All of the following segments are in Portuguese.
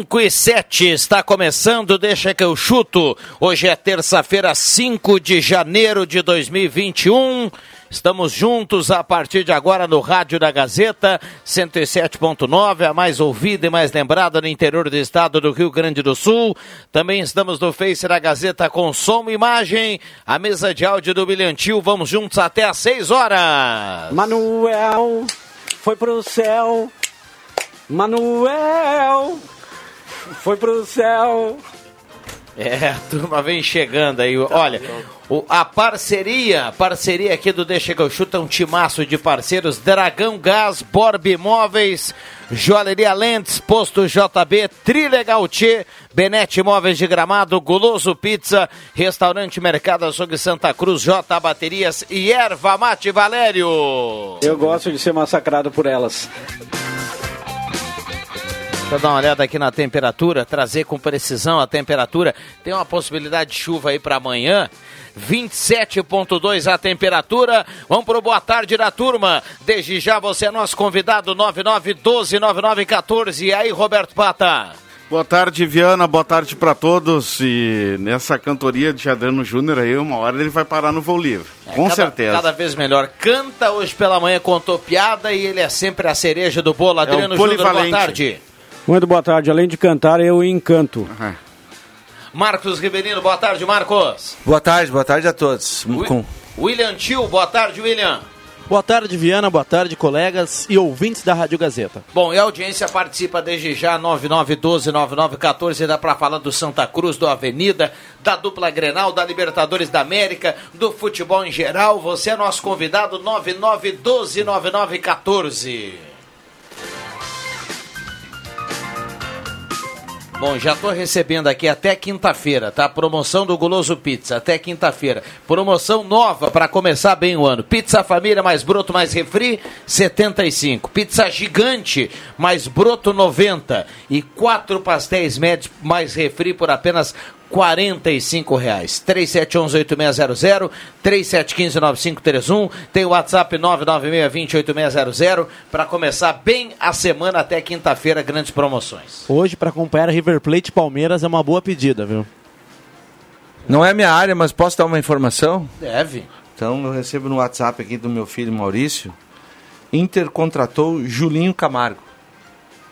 Cinco e sete está começando, deixa que eu chuto. Hoje é terça-feira, 5 de janeiro de 2021. Estamos juntos a partir de agora no Rádio da Gazeta, 107.9, a mais ouvida e mais lembrada no interior do estado do Rio Grande do Sul. Também estamos no Face da Gazeta com som e imagem, a mesa de áudio do Bilhantil. Vamos juntos até às 6 horas. Manuel foi pro céu. Manuel foi pro céu. É, a turma vem chegando aí. Olha, o- a parceria, parceria aqui do Deixa que eu chuto, é um timaço de parceiros. Dragão Gás, Borb Imóveis, Joalheria Lentes, Posto JB, Trilegal Tchê, Benete Imóveis de Gramado, Guloso Pizza, Restaurante Mercado Açougue Santa Cruz, J Baterias e Erva Mate Valério. Eu gosto de ser massacrado por elas. Deixa eu dar uma olhada aqui na temperatura, trazer com precisão a temperatura. Tem uma possibilidade de chuva aí para amanhã. 27.2 a temperatura. Vamos pro boa tarde da turma. Desde já você é nosso convidado 99129914. E aí, Roberto Pata? Boa tarde, Viana. Boa tarde para todos. E nessa cantoria de Adriano Júnior aí, uma hora ele vai parar no voo livre. Com É, cada, certeza. Cada vez melhor. Canta hoje pela manhã, contou piada e ele é sempre a cereja do bolo. Adriano Júnior, boa tarde. Muito boa tarde. Além de cantar, eu encanto. Marcos Ribeirinho, boa tarde, Marcos. Boa tarde, boa tarde a todos. Com- William Tio, boa tarde, William. Boa tarde, Viana. Boa tarde, colegas e ouvintes da Rádio Gazeta. Bom, e a audiência participa desde já, 9912-9914, dá pra falar do Santa Cruz, do Avenida, da dupla Grenal, da Libertadores da América, do futebol em geral. Você é nosso convidado, 9912-9914. Bom, já tô recebendo aqui até quinta-feira, tá? Promoção do Guloso Pizza, até quinta-feira. Promoção nova para começar bem o ano. Pizza família mais broto mais refri, 75. Pizza gigante mais broto 90 e quatro pastéis médios mais refri por apenas 45 reais. 3711-8600, 3715-9531, tem o WhatsApp 99620-8600 para começar bem a semana até quinta-feira, grandes promoções. Hoje, para acompanhar River Plate e Palmeiras, é uma boa pedida, viu? Não é minha área, mas posso dar uma informação? Deve. Então eu recebo no WhatsApp aqui do meu filho Maurício. Inter contratou Julinho Camargo.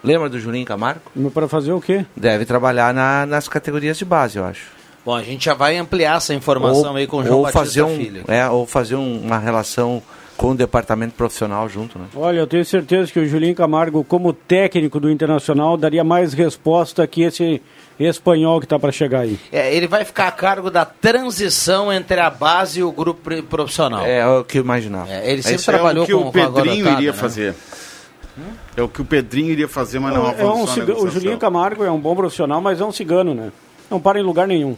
Lembra do Julinho Camargo? Para fazer o quê? Deve trabalhar na- nas categorias de base, eu acho. Bom, a gente já vai ampliar essa informação aí com o João ou Batista fazer um, Filho. é, ou fazer um- uma relação com o departamento profissional junto, né? Olha, eu tenho certeza que o Julinho Camargo, como técnico do Internacional, daria mais resposta que esse espanhol que está para chegar aí. É, ele vai ficar a cargo da transição entre a base e o grupo profissional. É, o que eu imaginava. É, ele sempre Isso é trabalhou o que com o Pedrinho iria né? fazer. É o que o Pedrinho iria fazer, mas não É um avançou a ciga- o. Julinho Camargo é um bom profissional, mas é um cigano, né? Não para em lugar nenhum.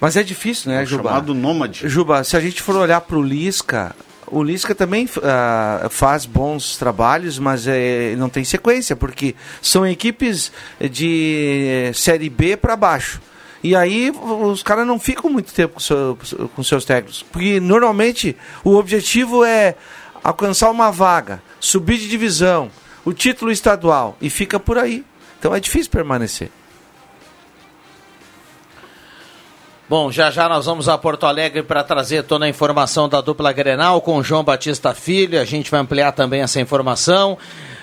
Mas é difícil, né, É Juba? chamado nômade. Juba, se a gente for olhar pro Lisca, o Lisca também ah, faz bons trabalhos, mas eh, não tem sequência, porque são equipes de Série B para baixo. E aí os caras não ficam muito tempo com, seu- com seus técnicos. Porque normalmente o objetivo é alcançar uma vaga, subir de divisão, o título estadual e fica por aí. Então é difícil permanecer. Bom, já já nós vamos a Porto Alegre para trazer toda a informação da dupla Grenal com João Batista Filho. A gente vai ampliar também essa informação.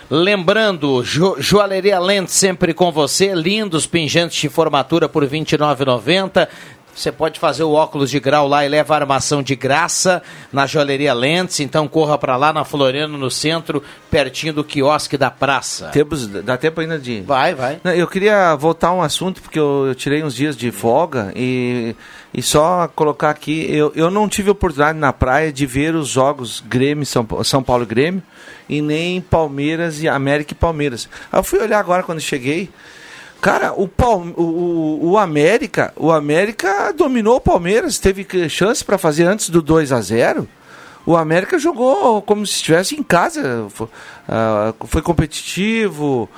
Lembrando, jo Joalheria Lentes sempre com você, lindos pingentes de formatura por R$ 29,90. Você pode fazer o óculos de grau lá e leva a armação de graça na Joalheria Lentes. Então corra para lá na Floriano, no centro, pertinho do quiosque da praça. Temos, dá tempo ainda de. Vai, vai. Eu queria voltar a um assunto, porque eu, eu tirei uns dias de folga e, e só colocar aqui. Eu, eu não tive oportunidade na praia de ver os jogos Grêmio, São, São Paulo e Grêmio, e nem Palmeiras e América e Palmeiras. Eu fui olhar agora quando cheguei. Cara, o, Palme- o, o, América, o América dominou o Palmeiras, teve chance para fazer antes do 2 a 0 o América jogou como se estivesse em casa, foi, ah, foi competitivo,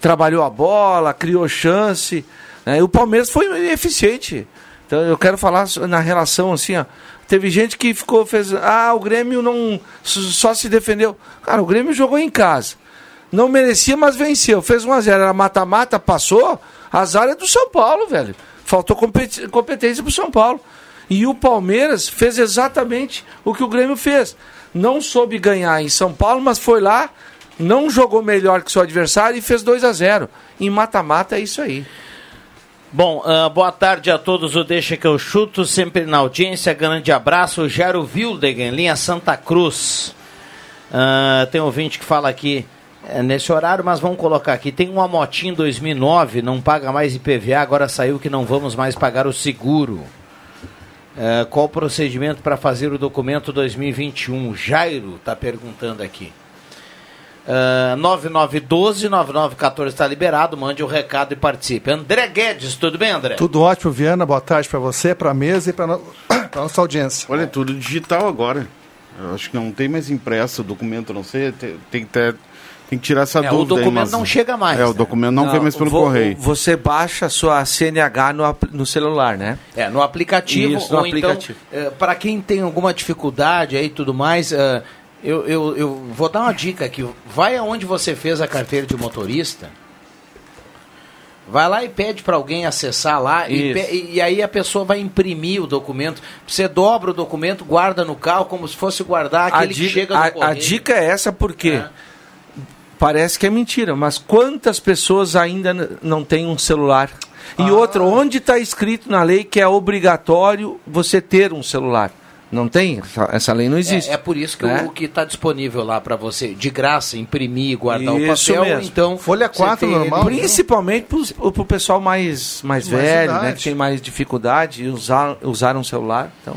trabalhou a bola, criou chance. né? E o Palmeiras foi eficiente. Então eu quero falar na relação assim, ó. Teve gente que ficou, fez. Ah, o Grêmio não. só se defendeu. Cara, o Grêmio jogou em casa. Não merecia, mas venceu. Fez 1x0. Era mata-mata, passou. Azar é do São Paulo, velho. Faltou competência pro São Paulo. E o Palmeiras fez exatamente o que o Grêmio fez. Não soube ganhar em São Paulo, mas foi lá, não jogou melhor que seu adversário e fez 2 a 0 Em mata-mata é isso aí. Bom, ah, boa tarde a todos. O Deixa que eu chuto, sempre na audiência. Grande abraço. O Gero Wildegen, linha Santa Cruz. Ah, tem ouvinte que fala aqui nesse horário, mas vamos colocar aqui. Tem uma motinha em 2009, não paga mais IPVA, agora saiu que não vamos mais pagar o seguro. Ah, qual o procedimento para fazer o documento 2021? Jairo está perguntando aqui. Uh, 9912-9914 está liberado. Mande o recado e participe. André Guedes, tudo bem, André? Tudo ótimo, Viana. Boa tarde para você, para a mesa e para no... nossa audiência. Olha, é tudo digital agora. Eu acho que não tem mais impresso o documento, não sei. Tem, tem que ter. Tem que tirar essa É, o dúvida aí, documento mas- não chega mais, É, o né? documento não, vem mais pelo vo- correio. Você baixa a sua CNH no, no celular, né? É, no aplicativo. Isso, no ou aplicativo. então, para quem tem alguma dificuldade aí e tudo mais, eh, eu, eu, eu vou dar uma dica aqui. Vai aonde você fez a carteira de motorista. Vai lá e pede para alguém acessar lá e, pe- e aí a pessoa vai imprimir o documento. Você dobra o documento, guarda no carro como se fosse guardar A aquele que dica, chega no a- a, correio. dica é essa porque É. parece que é mentira, mas quantas pessoas ainda não têm um celular? E outra, onde está escrito na lei que é obrigatório você ter um celular? Não tem? Essa, lei não existe. É, é por isso que né? o, que está disponível lá para você, de graça, imprimir, guardar Isso o papel, mesmo. então... Folha você 4 tem normal, ele- Principalmente para o pessoal mais, mais Mais velho, né? Que tem mais dificuldade de usar, usar um celular. Então,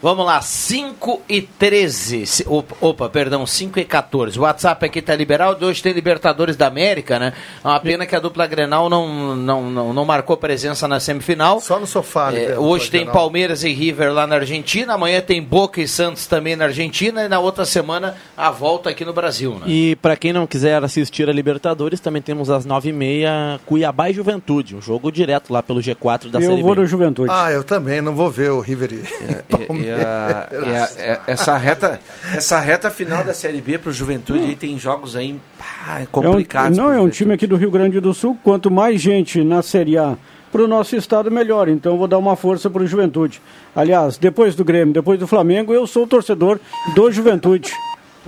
Vamos lá, 5 e 13. Se- Opa, opa, perdão, 5 e 14. O WhatsApp aqui tá liberado. Hoje tem Libertadores da América, né? É uma pena que a dupla Grenal não, não, não, não marcou presença na semifinal. Só no sofá. É, né, hoje tem. Palmeiras e River lá na Argentina. Amanhã tem Boca e Santos também na Argentina. E na outra semana a volta aqui no Brasil, né? E para quem não quiser assistir a Libertadores, também temos às 9h30 Cuiabá e Juventude, um jogo direto lá pelo G4 da Eu Série vou B. no Juventude. Ah, eu também, não vou ver o River. e- e- e a- e a- é- essa, reta, essa reta final da Série B para o Juventude aí tem jogos aí pá, É um- complicados. não, é um Juventude. time aqui do Rio Grande do Sul. Quanto mais gente na Série A para o nosso estado, melhor. Então vou dar uma força para o Juventude. Aliás, depois do Grêmio, depois do Flamengo, eu sou torcedor do Juventude.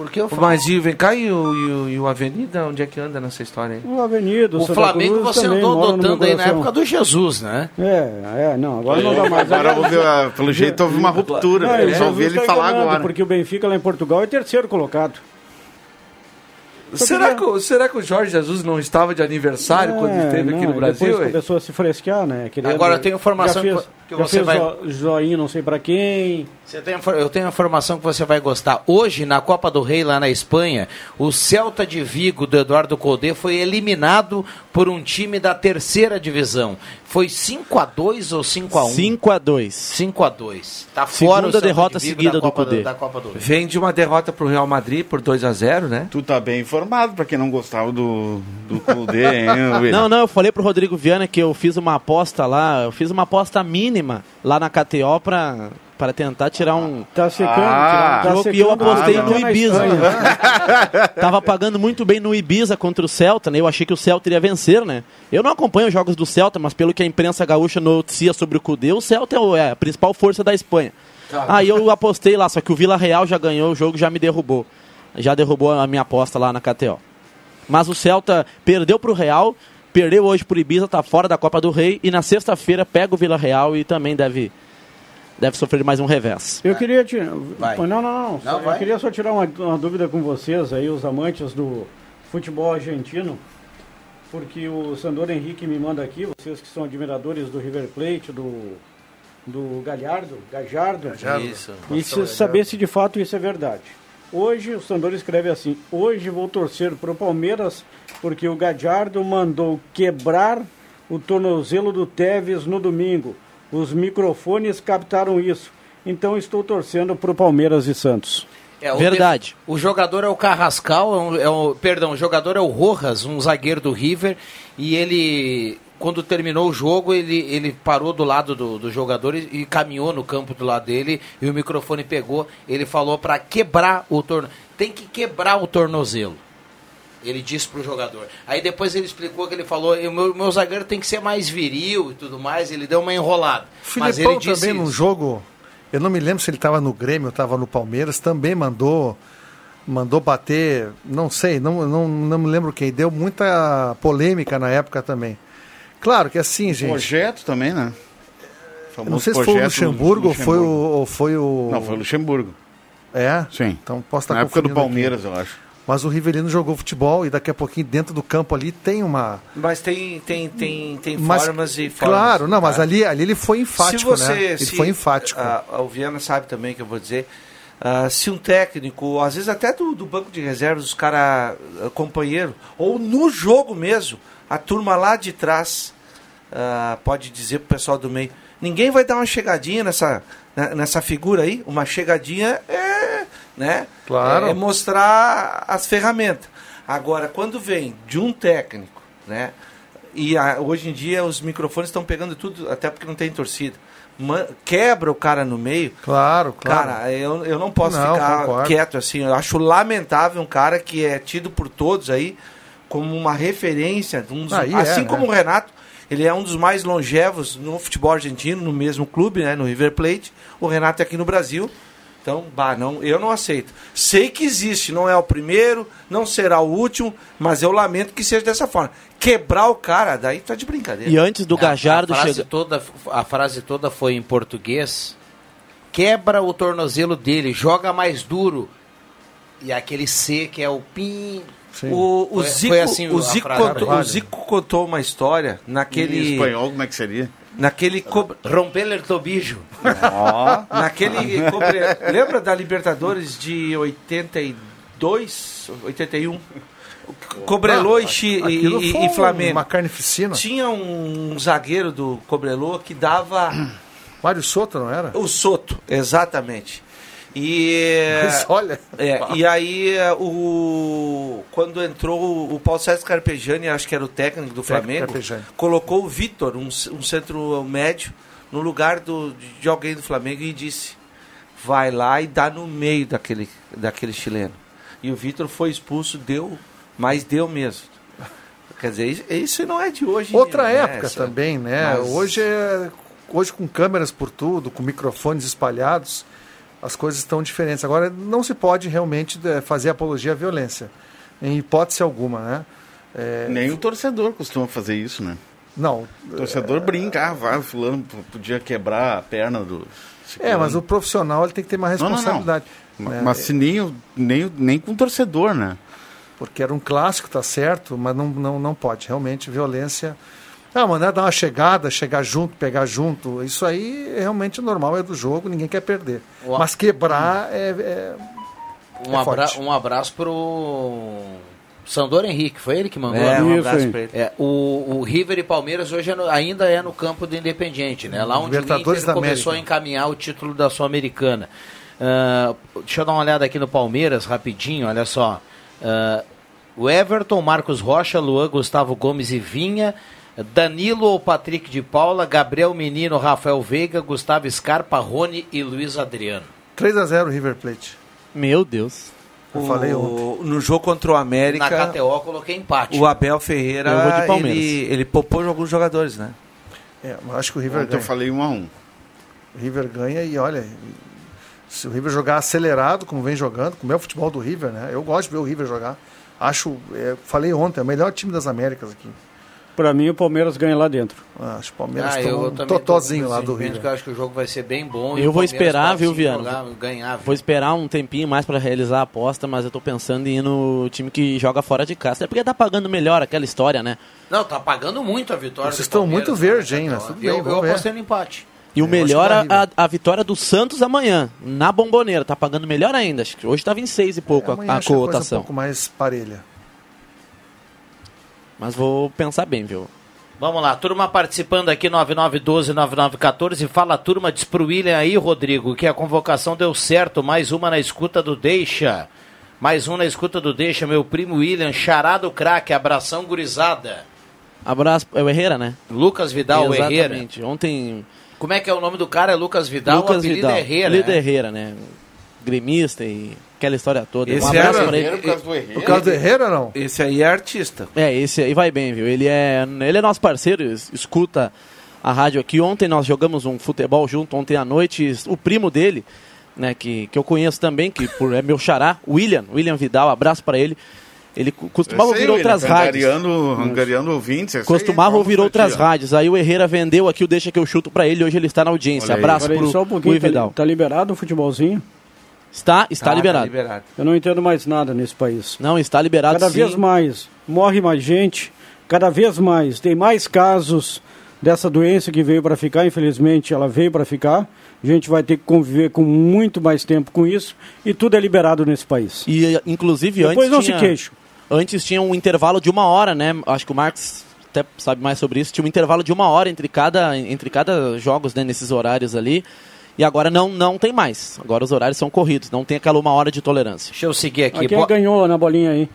Porque eu falo. Mas e vem cá e o, e, o, e o Avenida, onde é que anda nessa história aí? O Avenida, O Santa Flamengo Cruz você andou adotando aí na época do Jesus, né? É, é, não, agora não dá mais. Agora houve, a- pelo jeito houve uma ruptura. Não, eu o só ouvi ele tá falar agora. Porque o Benfica lá em Portugal é terceiro colocado. Será que, o- será que o Jorge Jesus não estava de aniversário quando É, esteve aqui não, no Brasil? Depois começou a se fresquear, né? Querendo- Agora tem informação já fez, que já você fez vai- jo- joinha não sei pra quem. Você tem, eu tenho uma informação que você vai gostar. Hoje, na Copa do Rei, lá na Espanha, o Celta de Vigo, do Eduardo Codê, foi eliminado por um time da terceira divisão. Foi 5x2 ou 5x1? 5 a 2 5x2. Tá Segunda fora o Celta derrota de seguida da do Rei. Vem de uma derrota para o Real Madrid por 2 a 0 né? Tu tá bem informado, pra quem não gostava do, do Kudê, hein? Não, não, eu falei pro Rodrigo Viana que eu fiz uma aposta lá, eu fiz uma aposta mínima mínima lá na KTO pra, para tentar tirar um. Tá secando, Ah. tá e eu apostei Ah, no. Ibiza. Na Tava pagando muito bem no Ibiza contra o Celta, né? Eu achei que o Celta iria vencer, né? Eu não acompanho os jogos do Celta, mas pelo que a imprensa gaúcha noticia sobre o Cudê, o Celta é o- é a principal força da Espanha. Aí eu apostei lá, só que o Vila Real já ganhou o jogo, já me derrubou. Já derrubou a minha aposta lá na KTO. Mas o Celta perdeu pro Real, perdeu hoje pro Ibiza, tá fora da Copa do Rei e na sexta-feira pega o Vila Real e também deve deve sofrer mais um revés. Eu queria tirar. Vai. Não, não, não. Não, Só- eu queria só tirar uma, uma dúvida com vocês aí, os amantes do futebol argentino. Porque o Sandor Henrique me manda aqui, vocês que são admiradores do River Plate, do, do Galhardo, Gajardo. Isso. E se, saber se de fato isso é verdade. Hoje, o Sandor escreve assim: Hoje vou torcer para o Palmeiras porque o Gadiardo mandou quebrar o tornozelo do Tevez no domingo. Os microfones captaram isso. Então estou torcendo para o Palmeiras e Santos. É, o Verdade. O jogador é o Carrascal, é um- é o- perdão, o jogador é o Rojas, um zagueiro do River, e ele, quando terminou o jogo, ele, ele parou do lado do, do jogador e, e caminhou no campo do lado dele, e o microfone pegou, ele falou para quebrar o tornozelo. Tem que quebrar o tornozelo. Ele disse pro jogador. Aí depois ele explicou que ele falou, o meu, meu zagueiro tem que ser mais viril e tudo mais, ele deu uma enrolada. O Mas Filipão ele disse também num jogo, eu não me lembro se ele estava no Grêmio ou estava no Palmeiras, também mandou mandou bater, não sei, não, não, não me lembro quem, deu muita polêmica na época também. Claro que assim, gente, Projeto também, né? não sei se foi o Luxemburgo, ou foi o, ou foi o... Não, foi o Luxemburgo. É? Sim. Então posso estar Na época do confundindo aqui. Palmeiras, eu acho. Mas o Rivelino jogou futebol e daqui a pouquinho dentro do campo ali tem uma... Mas tem, tem, tem, tem Mas, formas e formas. Claro, não, mas tá? ali, ali ele foi enfático, se você, né? Ele se- foi enfático. o Viana sabe também que eu vou dizer. ah, se um técnico, às vezes até do, do banco de reservas, os caras, ah, companheiro, ou no jogo mesmo, a turma lá de trás ah, pode dizer pro pessoal do meio: ninguém vai dar uma chegadinha nessa, né, nessa figura aí. Uma chegadinha é, né? Claro. É mostrar as ferramentas. Agora, quando vem de um técnico, né? E a- hoje em dia os microfones estão pegando tudo, até porque não tem torcida. Quebra o cara no meio. Claro, claro. Cara, eu, eu não posso Não, ficar concordo. quieto assim. Eu acho lamentável um cara que é tido por todos aí como uma referência. um dos- é, assim né? como o Renato, ele é um dos mais longevos no futebol argentino, no mesmo clube, né, no River Plate. O Renato é aqui no Brasil. Então, bah, não, eu não aceito. Sei que existe, não é o primeiro, não será o último, mas eu lamento que seja dessa forma. Quebrar o cara, daí tá de brincadeira. E antes do A- Gajardo a frase chegar. toda A frase toda foi em português. Quebra o tornozelo dele, joga mais duro. E aquele C que é o pim. Sim. O, o Foi- Zico, foi assim o, Zico frase. contou, o. Zico contou uma história Em naquele. espanhol, como é que seria? Naquele. co- Romper o tobijo. Ó. naquele Lembra da Libertadores de 82, 81? Cobrelô e, e, e- e Flamengo. uma carnificina. Tinha um zagueiro do Cobrelô que dava Mário Soto, não era? o Soto, exatamente. E Mas olha... É, e aí é, o quando entrou o- Paulo César Carpegiani, acho que era o técnico do Flamengo, Carpegiani. colocou o Vitor, um, um centro médio, no lugar do, de alguém do Flamengo e disse: vai lá e dá no meio daquele, daquele chileno. E o Vitor foi expulso, deu, mas deu mesmo. Quer dizer, isso, isso não é de hoje. Outra né? época Essa- também, né? Mas- Hoje, é, hoje com câmeras por tudo, com microfones espalhados, as coisas estão diferentes. Agora, não se pode realmente eh, fazer apologia à violência, em hipótese alguma, né? É, Nem o torcedor costuma fazer isso, né? não, O torcedor brinca, ah, vai, fulano podia quebrar a perna do. é, mas o profissional ele tem que ter mais Não, não, não. responsabilidade. Ma- né? Mas se nem, nem, nem com o torcedor, né? Porque era um clássico, tá certo, mas não, não, não pode. Realmente, violência. Ah, mano, é dar uma chegada, chegar junto, pegar junto. Isso aí é realmente normal, é do jogo, ninguém quer perder. O- Mas quebrar é. é- Um, É abra forte. um abraço pro Sandor Henrique, foi ele que mandou? É, né? um Isso abraço pra ele. É, o, o River e Palmeiras hoje é no- ainda é no campo do Independiente, né? Lá onde o Inter começou América. a encaminhar o título da Sul-Americana. Ah, deixa eu dar uma olhada aqui no Palmeiras, rapidinho, olha só. Ah, o Everton, Marcos Rocha, Luan, Gustavo Gomes e Vinha, Danilo ou Patrick de Paula, Gabriel Menino, Rafael Veiga, Gustavo Scarpa, Rony e Luiz Adriano. 3x0 River Plate. Meu Deus. Eu falei ontem. O- no jogo contra o América, Na KTO eu coloquei empate. o Abel Ferreira, Eu vou de Palmeiras. ele, ele poupou alguns jogadores, né? É, acho que o River Ontem eu ganha. falei um a um. O River ganha e olha, se o River jogar acelerado, como vem jogando, como é o futebol do River, né? Eu gosto de ver o River jogar. Acho, é, falei ontem, é o melhor time das Américas aqui. Pra mim, o Palmeiras ganha lá dentro. Ah, Acho que o Palmeiras Ah, eu um totozinho lá do River. Eu acho que o jogo vai ser bem bom. Eu vou esperar, pode viu, sim Viana? jogar, ganhar. viu? Vou esperar um tempinho mais pra realizar a aposta, mas eu tô pensando em ir no time que joga fora de casa. É porque tá pagando melhor aquela história, né? Não, tá pagando muito a vitória. Vocês do estão muito né, verde, hein, KTO. mas tudo bem, Eu, eu apostei no empate. E o melhor, dá a, a, vitória do Santos amanhã, na bomboneira. Tá pagando melhor ainda. Acho que hoje tava em seis e pouco É, a- a, coisa cotação. um pouco mais parelha. Mas vou pensar bem, viu? Vamos lá, turma participando aqui, 9912-9914. Fala, turma, diz pro William aí, Rodrigo, que a convocação deu certo. Mais uma na escuta do Deixa. Mais um na escuta do Deixa, meu primo William, charado craque, abração gurizada. Abraço, é o Herrera, né? Lucas Vidal, o Herrera. Exatamente. Ontem, Como é que é o nome do cara? É Lucas Vidal, o Lucas apelido Vidal. Herrera. Apelido né? Herrera, né? Gremista e aquela história toda. Esse um abraço era- pra ele. Por causa do Herrera. Por causa do Herrera, não? Esse aí é artista. É, esse aí vai bem, viu? Ele é, ele é nosso parceiro, es- escuta a rádio aqui. Ontem nós jogamos um futebol junto, ontem à noite. O primo dele, né, que, que eu conheço também, que por, é meu xará, William, William Vidal, abraço pra ele. Ele costumava aí, ouvir outras William, rádios. Angariando, angariando ouvintes. aí, Costumava ouvir outras rádios. Aí o Herrera vendeu aqui o Deixa que eu chuto pra ele. Hoje ele está na audiência. Abraço um pouquinho, Will tá, Vidal. tá liberado o futebolzinho? Está, está Tá, liberado. Tá liberado. Eu não entendo mais nada nesse país. Não, está liberado Cada sim. vez mais morre mais gente, cada vez mais tem mais casos dessa doença que veio para ficar, infelizmente ela veio para ficar. A gente vai ter que conviver com muito mais tempo com isso e tudo é liberado nesse país. E, inclusive, Depois antes não tinha... se queixo. Antes tinha um intervalo de uma hora, né? Acho que o Marcos até sabe mais sobre isso. Tinha um intervalo de uma hora entre cada, entre cada jogos, né? Nesses horários ali. E agora não, não tem mais. Agora os horários são corridos. Não tem aquela uma hora de tolerância. Deixa eu seguir aqui. A quem Bo- ganhou na bolinha aí?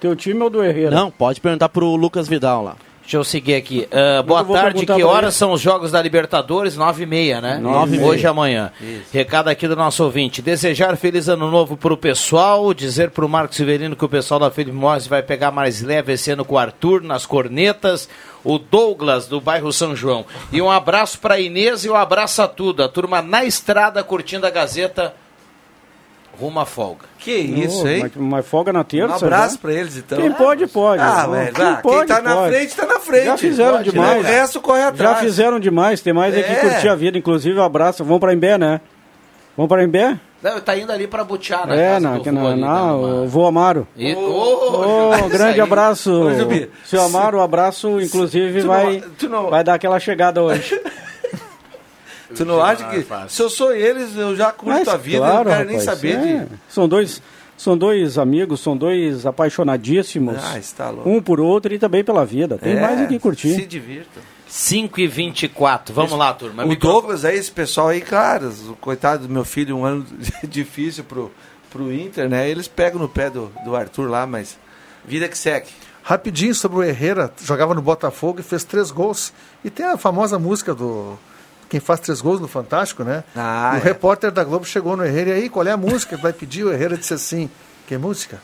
Teu time ou do Herrera? Não, pode perguntar pro Lucas Vidal lá. Deixa eu seguir aqui. Ah, boa vou tarde, que horas são os jogos da Libertadores? Nove e meia, né? Nove Hoje e amanhã. Recado aqui do nosso ouvinte. Desejar feliz ano novo pro pessoal, dizer pro Marcos Severino que o pessoal da Felipe Morris vai pegar mais leve esse ano com o Arthur nas cornetas, o Douglas do bairro São João. E um abraço pra Inês e um abraço a tudo. A turma na estrada curtindo a Gazeta rumo à folga. Que isso, Ô, hein? Mas, mas folga na Um terça. abraço já? pra eles, então. Quem pode, pode. Ah, velho, quem ah, quem pode, tá na pode. frente, tá na frente. Já fizeram Pode, demais. né? O resto corre Já atrás. fizeram demais, tem mais é. que curtir a vida. Inclusive, um abraço. Vamos para Embé, né? Vamos para Embé? Não, tá indo ali pra Butiá, na É, na, na, ali, na, o uma- vô Amaro. E- Ô, Ô, isso grande aí. abraço. Ô, Seu Amaro, o abraço, inclusive, tu não- vai, tu não- vai dar aquela chegada hoje. Tu não acha que se eu sou eles, eu já curto Mas, a vida, claro, eu não quero nem rapaz, saber é. de. São dois, são dois amigos, são dois apaixonadíssimos. Ah, está louco. um por outro e também pela vida. Tem É, mais o que curtir. Se divirta. 5 e 24. Vamos lá, turma. O Douglas aí, esse pessoal aí, cara, o coitado do meu filho, um ano difícil pro, pro Inter, né? Eles pegam no pé do, do Arthur lá, mas vida que segue. Rapidinho sobre o Herrera, jogava no Botafogo e fez três gols. E tem a famosa música do quem faz três gols no Fantástico, né? Ah, o é. repórter da Globo chegou no Herrera e aí, qual é a música? Vai pedir, o Herrera disse assim, que música?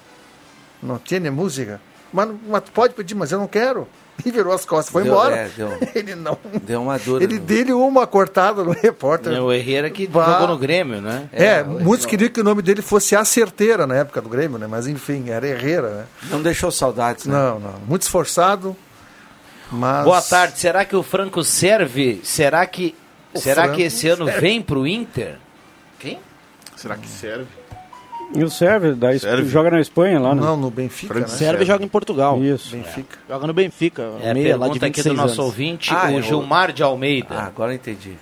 Não tem música. Mas, mas pode pedir, mas eu não quero. E virou as costas, foi Deu- embora. é, deu- Ele não. Deu uma dor. Ele dele uma cortada no repórter. É o Herrera que Bah. jogou no Grêmio, né? É, muitos queriam que o nome dele fosse A Certeira na época do Grêmio, né? Mas enfim, era Herrera, né? Não deixou saudades, né? Não, não. Muito esforçado. Mas... Boa tarde. Será que o Franco serve? Será que O será Franco que esse ano serve. vem pro Inter? Quem? Será que serve? E o Sérvio, da Serve? joga na Espanha lá, né? Não, no Benfica, Franco né? Serve joga em Portugal. Isso. Benfica. Joga no Benfica. É a meia lá de pergunta aqui 26 do nosso anos. ouvinte, Ah, o é o- Gilmar de Almeida. Ah, agora eu entendi.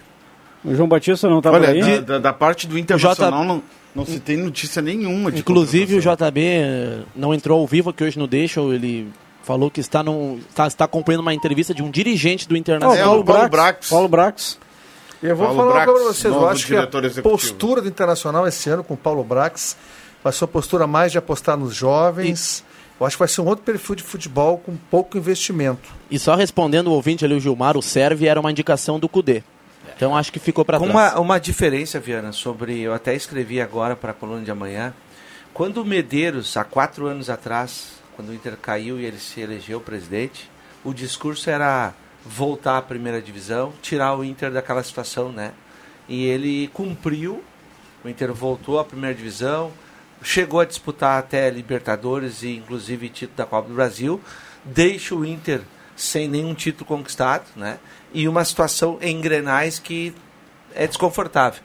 O João Batista não tá Olha, aí? da, da- da parte do Internacional não, não se tem notícia nenhuma de Inclusive o. JB eh, não entrou ao vivo aqui hoje no Deixa, ele falou que está, num, está, está acompanhando uma entrevista de um dirigente do Internacional. É, Paulo, o Paulo Brax. Brax. Paulo Brax. Eu vou Paulo falar uma Brax, coisa pra vocês. Eu acho que a executivo. postura do Internacional esse ano com o Paulo Brax vai ser uma postura mais de apostar nos jovens Eu acho que vai ser um outro perfil de futebol com pouco investimento. E só respondendo o ouvinte ali, o Gilmar, o Serve era uma indicação do Cudê. Então acho que ficou para trás. uma, uma diferença, Viana, sobre. Eu até escrevi agora para a coluna de amanhã. Quando o Medeiros, há quatro anos atrás, quando o Inter caiu e ele se elegeu presidente, o discurso era voltar à primeira divisão, tirar o Inter daquela situação, né? E ele cumpriu, o Inter voltou à primeira divisão, chegou a disputar até Libertadores e inclusive título da Copa do Brasil, deixa o Inter sem nenhum título conquistado, né? E uma situação em Grenais que é desconfortável.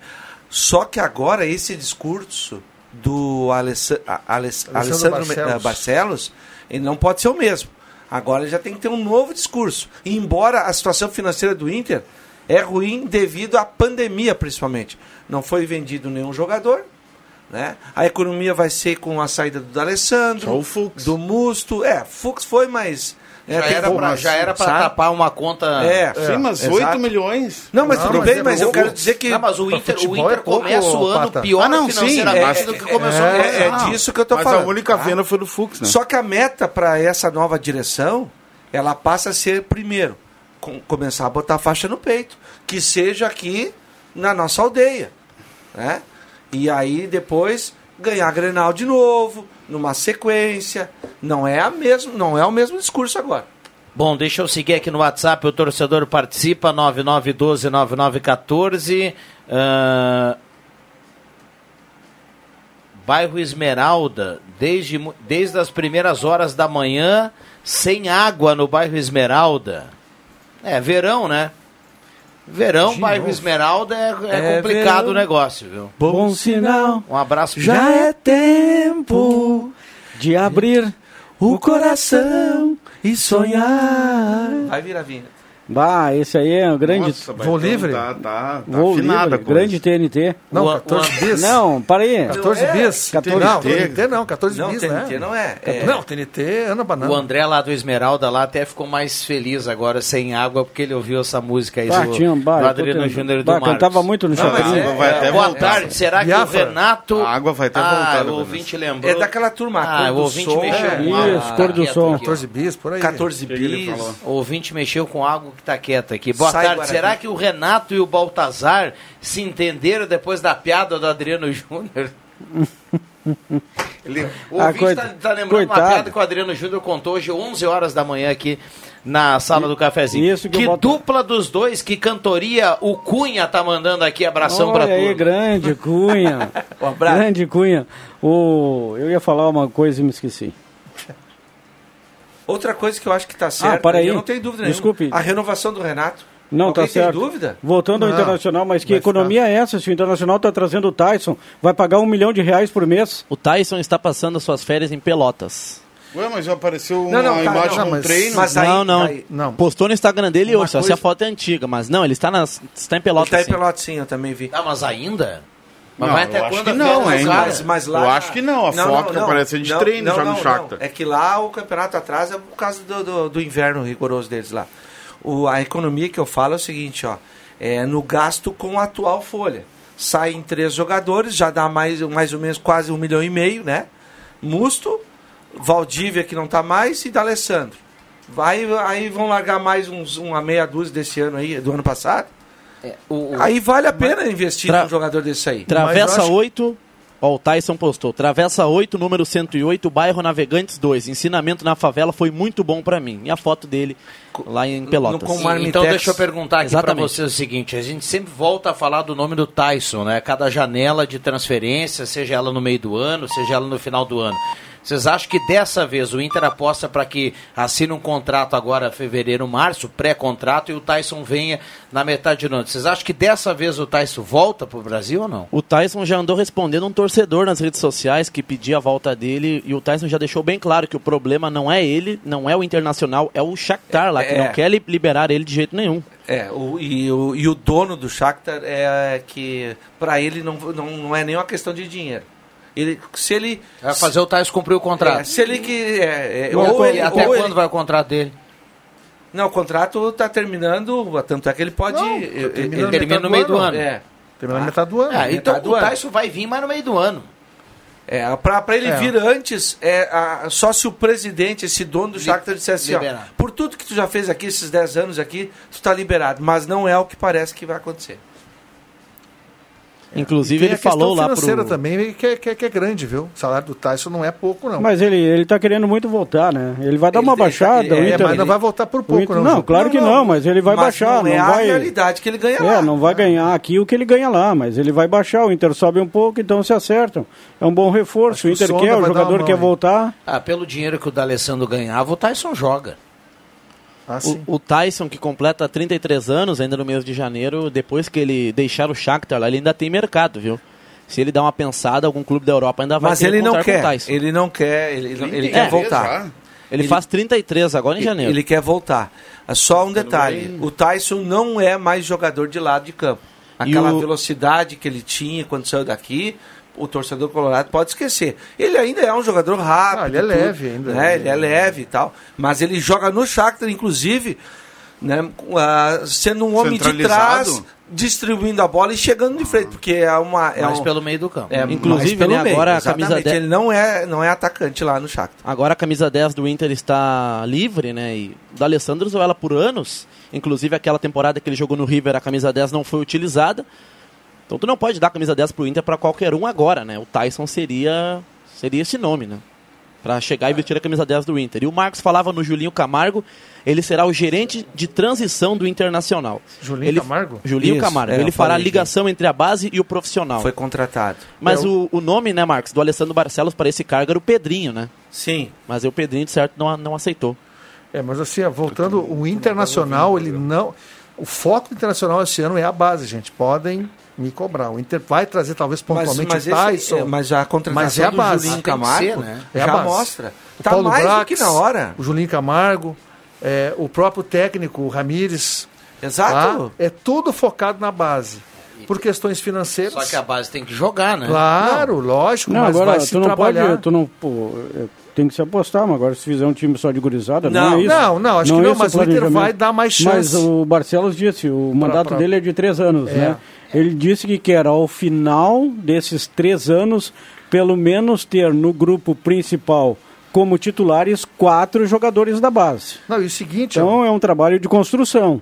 Só que agora esse discurso do Alessa- a- Aless- Alessandro Alessandro Barcelos. Barcelos, ele não pode ser o mesmo. Agora ele já tem que ter um novo discurso. E embora a situação financeira do Inter é ruim devido à pandemia, principalmente. Não foi vendido nenhum jogador. Né? A economia vai ser com a saída do D'Alessandro, do Musto. É, Fux foi, mas... né, Já era, pra, já era pra sabe? tapar uma conta. É, Sim, mas exato. 8 milhões. Não, mas Não, tudo mas bem, é mas eu quero dizer que... Não, mas o Inter, o futebol Inter é pouco, começa o ano Pata. pior Ah, não, sim. financeiramente É, do que começou é, é, disso que eu tô Mas falando. a única venda foi do Fux, né? Só que a meta para essa nova direção, ela passa a ser, primeiro, com- começar a botar a faixa no peito. Que seja aqui na nossa aldeia. Né? E aí depois ganhar a Grenal de novo, numa sequência. Não é, a mesmo, não é o mesmo discurso agora. Bom, deixa eu seguir aqui no WhatsApp, o torcedor participa, 9912-9914. Ah, bairro Esmeralda, desde, desde as primeiras horas da manhã, sem água no bairro Esmeralda. É, verão, né? Verão, De bairro novo. Esmeralda é, é É complicado verão. o negócio, viu? Bom sinal, Um abraço. já é tempo de abrir o coração e sonhar. Vai virar vinha. Bah, esse aí é um grande Nossa, ter um- livre? Tá, tá, tá afinada livre, grande TNT. Não, O- 14 o- bis. Não, para aí. 14 É, bis. 14 não, TNT. Não, 14 Não, bis, TNT né? não é. é. Não, TNT, Ana Banana. O André lá do Esmeralda lá até ficou mais feliz agora sem água porque ele ouviu essa música aí Bah, do, tinha um bar, do Adriano Júnior do bah, Marcos. cantava muito no Chapéu. é- até Boa voltar. tarde, será que Biafra. o Renato... A água vai até ah, voltar o ouvinte lembrou. É daquela turma, Ah, cor o ouvinte mexeu É, com água isso, que cor do som. aqui, ó. 14 bis, por aí. 14 que ele bis. falou? O ouvinte mexeu com que está quieto aqui. Boa Sai, tarde. Guarani. Será que o Renato e o Baltazar se entenderam depois da piada do Adriano Júnior? Ele- o Ah, ouvinte está lembrando coitado. uma piada que o Adriano Júnior contou hoje 11 horas da manhã aqui na sala do cafezinho. Isso que que o Balta- dupla dos dois, que cantoria o Cunha tá mandando aqui. Abração Olha pra aí, grande Cunha. Um grande Cunha. O... Eu ia falar uma coisa e me esqueci. Outra coisa que eu acho que está certo, para aí. eu não tenho dúvida nenhuma, Desculpe. a renovação do Renato. Não, Alguém tá certo. tem dúvida? Voltando ao Não, Internacional, mas que vai economia é essa? Se o Internacional está trazendo o Tyson, vai pagar um milhão de reais por mês? O Tyson está passando as suas férias em Pelotas. Ué, mas já apareceu uma Não, não, tá, imagem não, de um mas- treino. Mas aí, não, não. aí- Não. Postou no Instagram dele hoje, só se coisa- a foto é antiga, mas não, ele está, nas, está em ele Pelotas. tá em sim. Pelotas, sim, eu também vi. Ah, mas ainda? Mas Não, vai até quando não cara? Mas, lá... Eu acho que não, a foto que aparece é de treino já no Shakhtar. É que lá o campeonato atrasa por causa do, do, do inverno rigoroso deles lá. O, a economia que eu falo é o seguinte, ó. É no gasto com a atual folha. Saem três jogadores, já dá mais, mais ou menos quase um milhão e meio, né? Musto, Valdívia que não tá mais e D'Alessandro. Vai, aí vão largar mais uns, uma meia dúzia desse ano aí, do ano passado. É, o- o- Aí vale a pena investir Tra- num jogador desse aí. Travessa acho- 8, ó, o Tyson postou. Travessa 8, número 108, bairro Navegantes 2. Ensinamento na favela foi muito bom pra mim. E a foto dele lá em Pelotas. Sim, Marmitex. então deixa eu perguntar aqui para você o seguinte, a gente sempre volta a falar do nome do Tyson, né? Cada janela de transferência, seja ela no meio do ano, seja ela no final do ano. Vocês acham que dessa vez o Inter aposta para que assine um contrato agora fevereiro, março, pré-contrato, e o Tyson venha na metade do ano? Vocês acham que dessa vez o Tyson volta pro Brasil ou não? O Tyson já andou respondendo um torcedor nas redes sociais que pedia a volta dele e o Tyson já deixou bem claro que o problema não é ele, não é o Internacional, é o Shakhtar lá, que É. não quer li- liberar ele de jeito nenhum. É, o, e, o, e o dono do Shakhtar é que para ele não, não, não é nenhuma questão de dinheiro. Ele, se ele Vai fazer o Tyson cumprir o contrato. é, se ele que é, é, ou ele, até ou quando ele- vai o contrato dele? não o contrato está terminando tanto é que ele pode Não, ele- tá termina no meio do ano. ano. é Terminar na metade do ano. Ah, então do o ano. Tyson vai vir, mas no meio do ano. É, pra, pra ele É. vir antes, é, a- só se o presidente, esse dono do Shakhtar dissesse assim, ó, por tudo que tu já fez aqui, esses 10 anos aqui, tu tá liberado. Mas não é o que parece que vai acontecer. Inclusive, Tem ele a falou lá financeira pro... também, que, é- que, é- que é grande, viu? O salário do Tyson não é pouco, não. Mas ele, ele tá querendo muito voltar, né? Ele vai dar Ele uma tem- baixada. é, o Inter, mas não vai voltar por o pouco, Inter- não. não, Ju. claro que não, mas ele vai Mas baixar. Não é não a vai... realidade que ele ganha É, lá. não vai ganhar aqui o que ele ganha lá, mas ele vai baixar. O Inter sobe um pouco, então se acertam. É um bom reforço. Acho O que o Inter Sonda quer, o vai dar jogador quer hein? voltar. Ah, pelo dinheiro que o D'Alessandro ganhava, o Tyson joga. Ah. O, o Tyson, que completa 33 anos ainda no mês de janeiro, depois que ele deixar o Shakhtar lá, ele ainda tem mercado, viu? Se ele dar uma pensada, algum clube da Europa ainda vai Mas ele não contar com o quer. Tyson. Ele não quer. Ele, ele Trinta e quer três voltar. Ele, ele- faz 33 agora em janeiro. Ele quer voltar. É Só um detalhe: o Tyson não é mais jogador de lado de campo. Aquela o- velocidade que ele tinha quando saiu daqui, o torcedor colorado pode esquecer. Ele ainda é um jogador rápido. Ah, ele é tudo, leve ainda. Né? Ele é leve e tal. Mas ele joga no Shakhtar, inclusive, né, a- sendo um homem de trás, distribuindo a bola e chegando de frente, porque é uma. É mais um, pelo meio do campo. é Inclusive, né, meio, agora a camisa de- Ele não é, não é atacante lá no Shakhtar. Agora a camisa 10 do Inter está livre, né? E o D'Alessandro usou ela por anos. Inclusive aquela temporada que ele jogou no River, a camisa 10 não foi utilizada. Então tu não pode dar a camisa 10 pro Inter para qualquer um agora, né? O Tyson seria seria esse nome, né? Para chegar e vestir a camisa 10 do Inter. E o Marcos falava no Julinho Camargo, ele será o gerente de transição do Internacional. Julinho ele, Camargo? Julinho Isso, Camargo. é, ele eu fará a ligação entre a base e o profissional. Foi contratado. Mas É, o, o nome, né, Marcos, do Alessandro Barcelos para esse cargo era o Pedrinho, né? Sim. Mas o Pedrinho, de certo, não, não aceitou. É, mas assim, voltando, o Internacional, ele não. O foco do Internacional esse ano é a base, gente. Podem me cobrar. O Inter vai trazer, talvez, pontualmente mas, o esse- Tyson. é, mas a contratação Mas é a do base. Julinho Tem que Camargo ser, né? É a já base. mostra. O Tá Paulo mais do Brax, que na hora. O Julinho Camargo, é, o próprio técnico, o Ramires. Exato. tá? É tudo focado na base. Por questões financeiras. Só que a base tem que jogar, né? Claro, lógico, Não, mas agora vai se tu não trabalhar. pode. Tu não, pô, tem que se apostar, mas agora se fizer um time só de gurizada, não, Não, é isso. não, não, acho que é não, esse mas o Inter vai dar mais Mas chance. o Barcelos disse, o mandato pra- dele é de três anos, É. né? Ele disse que quer, ao final desses três anos, pelo menos ter no grupo principal como titulares quatro jogadores da base. Não, e o seguinte, Então é um trabalho de construção.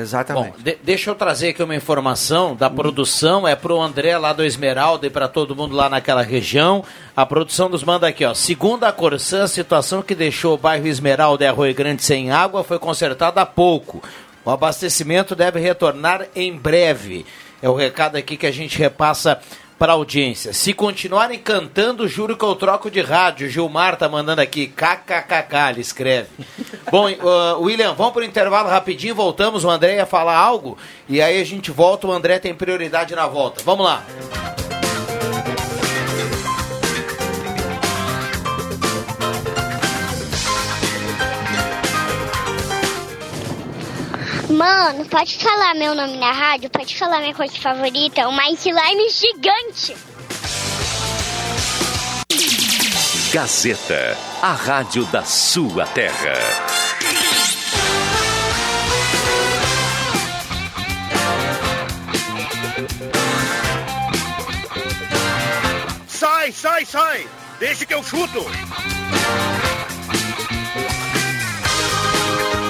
Bom, Exatamente. de- deixa eu trazer aqui uma informação da produção, é pro André lá do Esmeralda e para todo mundo lá naquela região. A produção nos manda aqui, ó. Segundo a Corsã, a situação que deixou o bairro Esmeralda e Arroio Grande sem água foi consertada há pouco. O abastecimento deve retornar em breve. É o recado aqui que a gente repassa para audiência. Se continuarem cantando, juro que eu troco de rádio. Gilmar tá mandando aqui, kkkk, ele escreve. Bom, uh, William, vamos para o intervalo rapidinho, voltamos, o André ia falar algo, e aí a gente volta, o André tem prioridade na volta. Vamos lá. Mano, pode falar meu nome na rádio? Pode falar minha coisa favorita? Uma slime gigante. Gazeta, a rádio da sua terra. Sai, sai, sai! Deixa que eu chuto!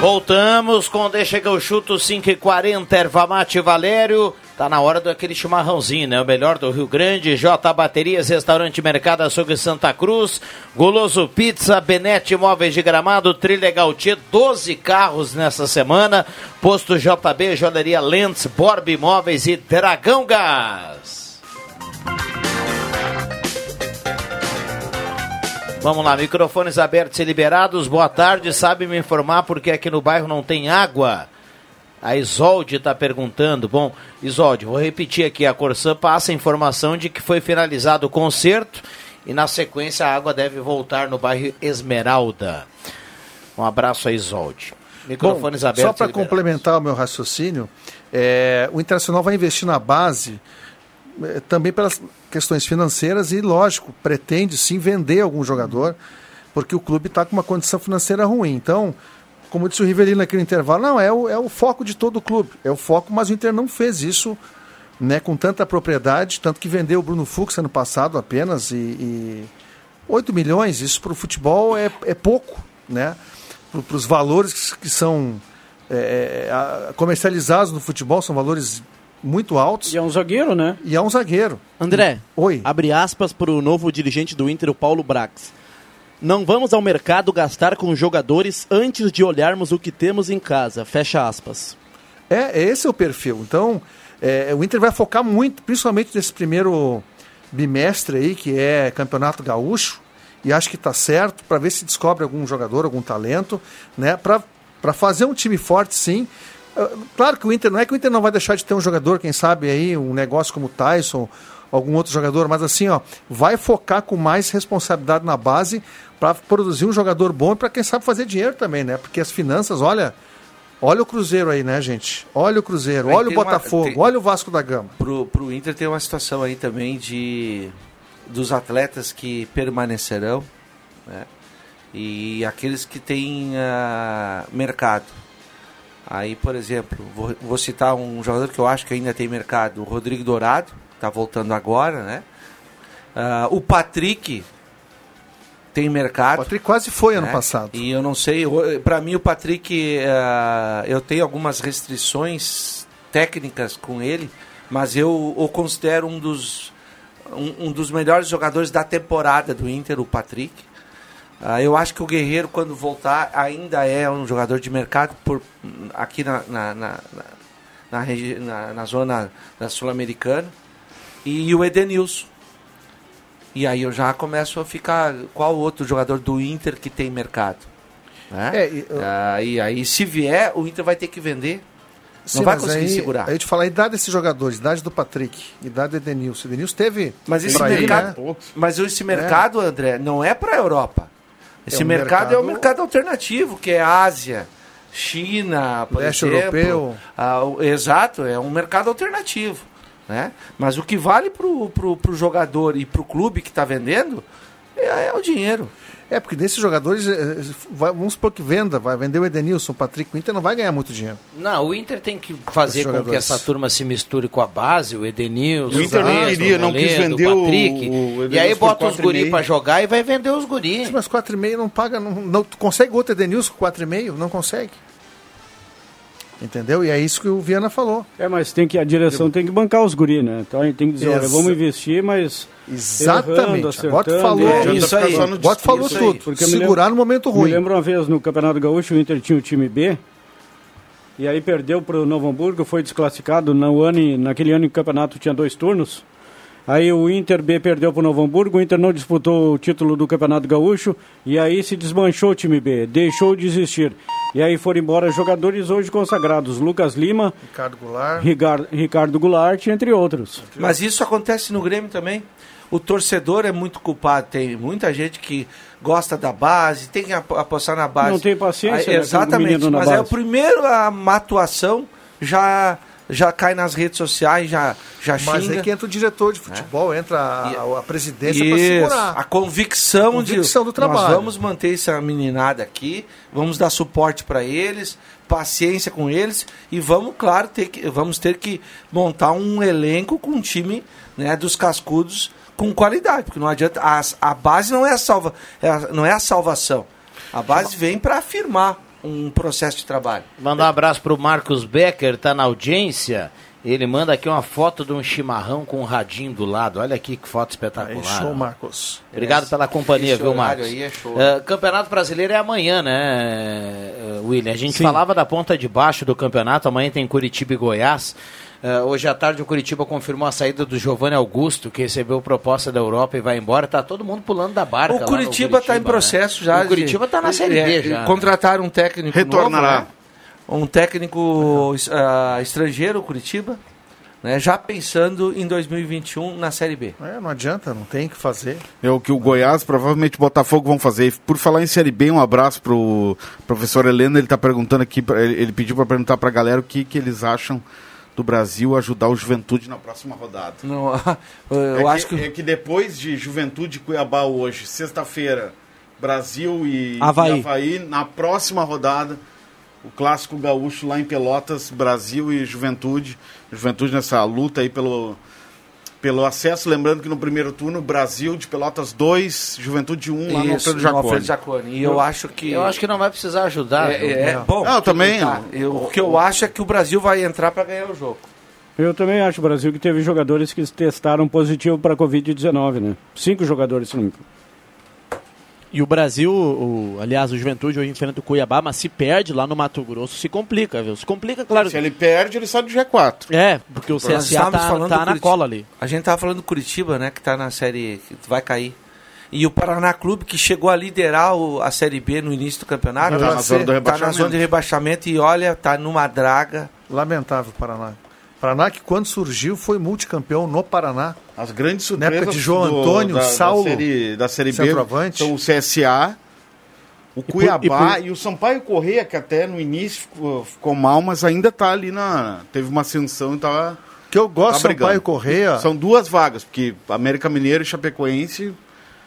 Voltamos com Deixa que eu chuto 5 e 40 Erva Mate Valério. Tá na hora daquele chimarrãozinho, né? O melhor do Rio Grande, J Baterias, Restaurante Mercado Açougue Santa Cruz, Goloso Pizza, Benete Imóveis de Gramado, Trilha Gautier, 12 carros nessa semana, Posto JB, Joalheria Lentz, Borb Imóveis e Dragão Gás. Vamos lá, microfones abertos e liberados. Boa tarde. Sabe me informar porque aqui no bairro não tem água? A Isolde está perguntando. Bom, Isolde, vou repetir aqui. A Corsã passa a informação de que foi finalizado o concerto e na sequência a água deve voltar no bairro Esmeralda. Um abraço a Isolde. Microfones Bom, abertos. Só para complementar o meu raciocínio, é, o Internacional vai investir na base é, também pelas questões financeiras e, lógico, pretende sim vender algum jogador, porque o clube está com uma condição financeira ruim. Então, como disse o Rivelino no intervalo, não, é o, é o foco de todo o clube, é o foco, mas o Inter não fez isso né, com tanta propriedade, tanto que vendeu o Bruno Fux ano passado apenas e, e 8 milhões, isso para o futebol é, é pouco, né? Para os valores que são é, a- comercializados no futebol, são valores muito altos. E é um zagueiro, né? E é um zagueiro. André, Oi. abre aspas para o novo dirigente do Inter, o Paulo Brax. Não vamos ao mercado gastar com jogadores antes de olharmos o que temos em casa. Fecha aspas. É, esse é o perfil. Então, é, o Inter vai focar muito, principalmente nesse primeiro bimestre aí, que é Campeonato Gaúcho, e acho que está certo, para ver se descobre algum jogador, algum talento, né? Para fazer um time forte, sim. Ah, Claro que o Inter, não é que o Inter não vai deixar de ter um jogador, quem sabe aí, um negócio como o Tyson, algum outro jogador, mas assim, ó, vai focar com mais responsabilidade na base para produzir um jogador bom e para quem sabe fazer dinheiro também, né? Porque as finanças, olha, olha o Cruzeiro aí, né, gente? Olha o Cruzeiro, Aí olha o tem uma- Botafogo, tem- olha o Vasco da Gama. Pro, pro Inter tem uma situação aí também de dos atletas que permanecerão, né? E aqueles que têm ah, mercado. Aí, por exemplo, vou, vou citar um jogador que eu acho que ainda tem mercado, o Rodrigo Dourado, está voltando agora, né? Ah, o Patrick tem mercado. O Patrick quase foi ano né? passado. E eu não sei, para mim o Patrick, eh, eu tenho algumas restrições técnicas com ele, mas eu o considero um dos, um, um dos melhores jogadores da temporada do Inter, o Patrick. Ah, eu acho que o Guerreiro, quando voltar, ainda é um jogador de mercado por, aqui na, na, na, na, na regi- na- na zona da Sul-Americana. E o Edenilson. E aí eu já começo a ficar. Qual outro jogador do Inter que tem mercado? Né? É, e, eu- aí, aí, se vier, o Inter vai ter que vender. Sim, não vai conseguir aí, segurar. Aí eu te falar a idade desses jogadores, idade do Patrick, idade do Edenilson. O Edenilson teve. Mas esse mercado, né? mas esse mercado, André, não é para a Europa. Esse um mercado, é um mercado- mercado alternativo, que é Ásia, China, por Leste exemplo. europeu. Ah, o- exato, é um mercado alternativo. Né? Mas o que vale pro, pro jogador e pro clube que está vendendo é, é o dinheiro. É, porque desses jogadores, eh, eh, vamos supor que venda, vai vender o Edenilson, o Patrick, o Inter não vai ganhar muito dinheiro. Não, o Inter tem que fazer com que essa turma se misture com a base, o Edenilson, O Inter não queria, não quis vender o- Patrick, o e aí bota os quatro guri meio. pra jogar e vai vender os guri. Mas 4,5 não paga, não, não tu consegue outro Edenilson com 4,5? Não consegue. Entendeu? E é isso que o Viana falou. É, mas tem que, a direção tem que bancar os guri, né? Então a gente tem que dizer, olha, vamos investir, mas. Exatamente. acertando. falou, É, isso aí. Tu falou Isso aí. tudo. Porque eu me Segurar lembro- no momento Me ruim. lembro uma vez no Campeonato Gaúcho, o Inter tinha o time B, e aí perdeu para o Novo Hamburgo, foi desclassificado no ano, naquele ano que o campeonato tinha dois turnos. Aí o Inter B perdeu para o Novo Hamburgo, o Inter não disputou o título do Campeonato Gaúcho, e aí se desmanchou o time B, deixou de existir. E aí foram embora jogadores hoje consagrados, Lucas Lima, Ricardo Goulart. Rigar- Ricardo Goulart, entre outros. Mas isso acontece no Grêmio também. O torcedor é muito culpado. Tem muita gente que gosta da base, tem que ap- apostar na base. Não tem paciência, Aí, né, com o Exatamente. Mas é o base. primeiro a uma atuação já já cai nas redes sociais, já já Mas xinga. aí que entra o diretor de futebol, entra a, a- a presidência para segurar. a convicção, Convicção de do trabalho. nós vamos manter essa meninada aqui, vamos dar suporte para eles, paciência com eles e vamos, claro, ter que, vamos ter que montar um elenco com um time né, dos cascudos com qualidade, porque não adianta a, a base não é a salva, é a- não é a salvação. A base vem para afirmar um processo de trabalho. Mandar um abraço pro Marcos Becker, tá na audiência. Ele manda aqui uma foto de um chimarrão com um radinho do lado. Olha aqui que foto espetacular. Aí, show. Marcos. Obrigado pela companhia, Esse viu, Marcos? aí é show. Eh, campeonato Brasileiro é amanhã, né, William? A gente Sim. falava da ponta de baixo do campeonato, amanhã tem Curitiba e Goiás. Eh, hoje à tarde o Curitiba confirmou a saída do Giovanni Augusto, que recebeu proposta da Europa e vai embora. Tá todo mundo pulando da barca. O Curitiba está em né? processo já. O Curitiba de- tá na Série é, B já. né? Contrataram um técnico Retornará. novo, né? Um técnico ah, estrangeiro, Curitiba, né? já pensando em 2021 na Série B. É, não adianta, não tem o que fazer. É o que o Goiás, provavelmente o Botafogo vão fazer. E Por falar em Série B, um abraço pro professor Helena. Ele tá perguntando aqui, ele pediu para perguntar pra galera o que, que eles acham do Brasil ajudar o Juventude na próxima rodada. Não, eu é acho que, é que depois de Juventude Cuiabá hoje, sexta-feira, Brasil e Havaí. e Havaí, na próxima rodada, o clássico gaúcho lá em Pelotas, Brasil e Juventude. Juventude nessa luta aí pelo, pelo acesso. Lembrando que no primeiro turno, Brasil de Pelotas 2, Juventude 1 um, lá no Isso, Alfredo no Jaconi. Alfredo Jaconi. E eu acho que... Eu acho que não vai precisar ajudar. É, viu? é, é bom. Não, eu também. Tá, eu- o que eu acho é que o Brasil vai entrar para ganhar o jogo. Eu também acho, Brasil, que teve jogadores que testaram positivo para a Covid-19, né? Cinco jogadores, se não me engano. E o Brasil, o, aliás, o Juventude hoje enfrenta o Cuiabá, mas se perde lá no Mato Grosso, se complica, viu? Se complica, claro. Se ele perde, ele sai do G4. É, porque o CSA estávamos tá, tá na Curitiba. cola ali. A gente tava falando do Curitiba, né, que tá na série que vai cair. E o Paraná Clube, que chegou a liderar o- a Série B no início do campeonato, Tá na zona do tá na rebaixamento. zona de rebaixamento e olha, tá numa draga. Lamentável o Paraná. Paraná que quando surgiu foi multicampeão no Paraná. As grandes Na época surpresas de João do- Antônio, da, Saulo, da série, da série B são o CSA, o por- Cuiabá e e, por- o Sampaio Correia, que até no início ficou, ficou mal, mas ainda tá ali na. Teve uma ascensão e tava. Que eu gosto Tá do. Sampaio Correia. São duas vagas, porque América Mineiro e Chapecoense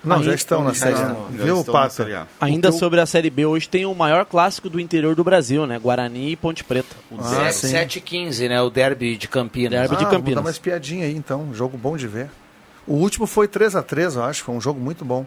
Não, já estão na série A. Viu, A. Ainda O eu- sobre a Série B, hoje tem o maior clássico do interior do Brasil, né? Guarani e Ponte Preta. Ah, sim. 7 15 né? O derby de Campinas. Derby de Ah, vou Campinas. dar mais piadinha aí então, jogo bom de ver. O último foi 3 a 3 eu acho, foi um jogo muito bom.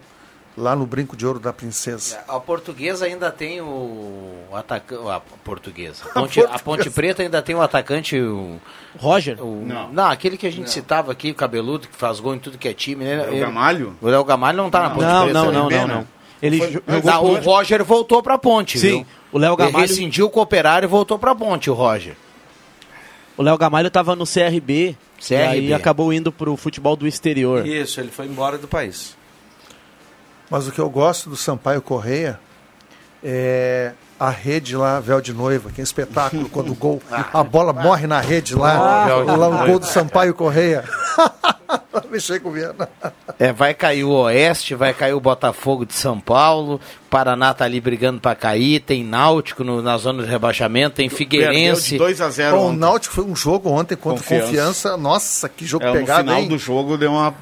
Lá no Brinco de Ouro da Princesa. A portuguesa ainda tem o atacante. A portuguesa. A Ponte, a Ponte Preta ainda tem o atacante. O, Roger? o- Não. não. aquele que a gente citava aqui, o cabeludo, que faz gol em tudo que é time, né? O Ele- Gamalho? O Léo Gamalho não tá na Ponte Não, Preta. não, não, não, não. Ele Foi- jogou Não, o Roger voltou pra Ponte, Sim, viu? o Léo Ele Gamalho- rescindiu com o operário e voltou pra Ponte, o Roger. O Léo Gamalho tava no CRB, CRB. e aí acabou indo pro futebol do exterior. Isso, ele foi embora do país. Mas o que eu gosto do Sampaio Correia é a rede lá, véu de noiva, que é espetáculo, quando o gol, a bola morre na rede lá, Ah, lá o gol do Sampaio Correia. Mexer com o Viana. É, vai cair o Oeste, vai cair o Botafogo de São Paulo, Paraná tá ali brigando pra cair, tem Náutico no- na zona de rebaixamento, tem Figueirense. de 2 a 0 Bom, o. Náutico foi um jogo ontem contra Confiança. confiança. Nossa, que jogo É, no pegado, final hein? do jogo deu uma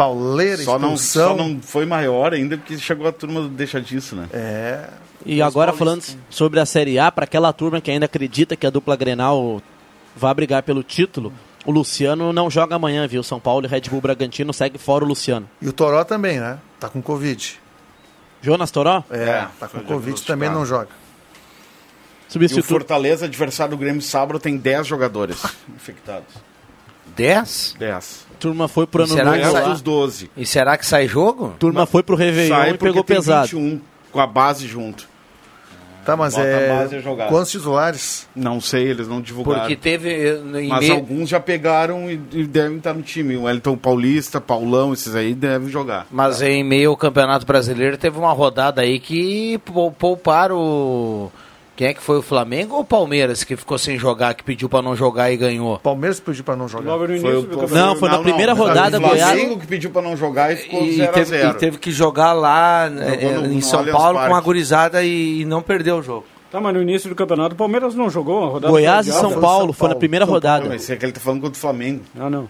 Pauleira, só não, só não foi maior ainda porque chegou a turma do deixa disso, né? É, E agora falando sobre a Série A, para aquela turma que ainda acredita que a dupla Grenal vai brigar pelo título, o Luciano não joga amanhã, viu? São Paulo e Red Bull Bragantino segue fora o Luciano. e o Toró também, né? Tá com Covid. Jonas Toró? É, É, tá com Covid também não joga. E o Substituto. Fortaleza, adversário do Grêmio sábado, tem 10 jogadores infectados. 10? 10. Turma foi pro ano Será novo sai- dos 12. E será que sai jogo? Turma foi pro Réveillon Sai e pegou tem pesado. 21 com a base junto. Tá, mas Bota a base a é. Quantos titulares? Não sei, eles não divulgaram. Porque teve. eh, Em Mas meio- alguns já pegaram e, e devem estar no time. O Wellington Paulista, Paulão, esses aí devem jogar. Mas em meio ao Campeonato Brasileiro teve uma rodada aí que pou- pouparam o. Quem é que foi o Flamengo ou o Palmeiras que ficou sem jogar, que pediu pra não jogar e ganhou? Palmeiras pediu pra não jogar. Logo no Foi início o- do foi-. Não, foi na primeira foi rodada, o Flamengo Goiás- que pediu pra não jogar e ficou E, 0 a teve, 0 e teve que jogar lá no- em São Allianz Paulo com a gurizada e, e não perdeu o jogo. Tá, mas no início do campeonato o Palmeiras não jogou a rodada. Goiás e São adiada. Paulo, foi na Paulo. primeira rodada. Mas esse é que ele tá falando contra o Flamengo. Ah, não.